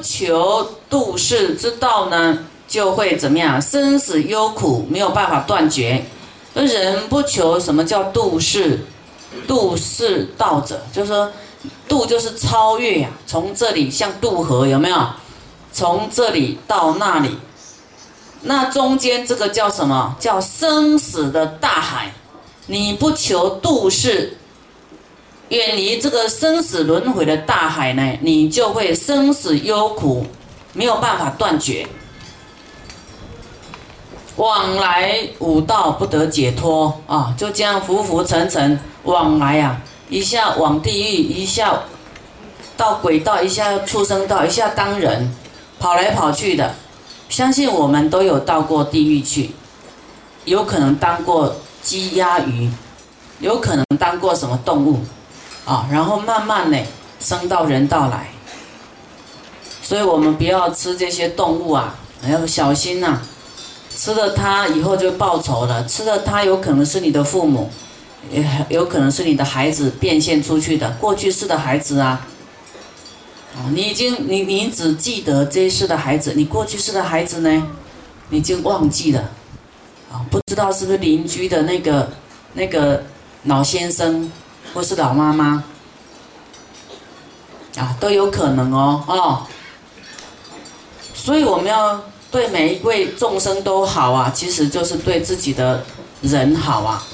求度世之道呢，就会怎么样？生死忧苦没有办法断绝。那人不求什么叫度世？度世道者，就是说度就是超越呀，从这里像渡河有没有？从这里到那里，那中间这个叫什么？叫生死的大海。你不求度世，远离这个生死轮回的大海呢，你就会生死忧苦，没有办法断绝。往来五道不得解脱啊，就这样浮浮沉沉往来啊，一下往地狱，一下到鬼道，一下畜生道，一下当人。跑来跑去的，相信我们都有到过地狱去，有可能当过鸡鸭鱼，有可能当过什么动物，啊，然后慢慢的升到人道来。所以我们不要吃这些动物啊，要小心呐，吃了它以后就报仇了，吃了它有可能是你的父母，也有可能是你的孩子变现出去的过去式的孩子啊。啊，你已经你你只记得这一世的孩子，你过去世的孩子呢，你已经忘记了，啊，不知道是不是邻居的那个那个老先生或是老妈妈，啊，都有可能哦，哦，所以我们要对每一位众生都好啊，其实就是对自己的人好啊。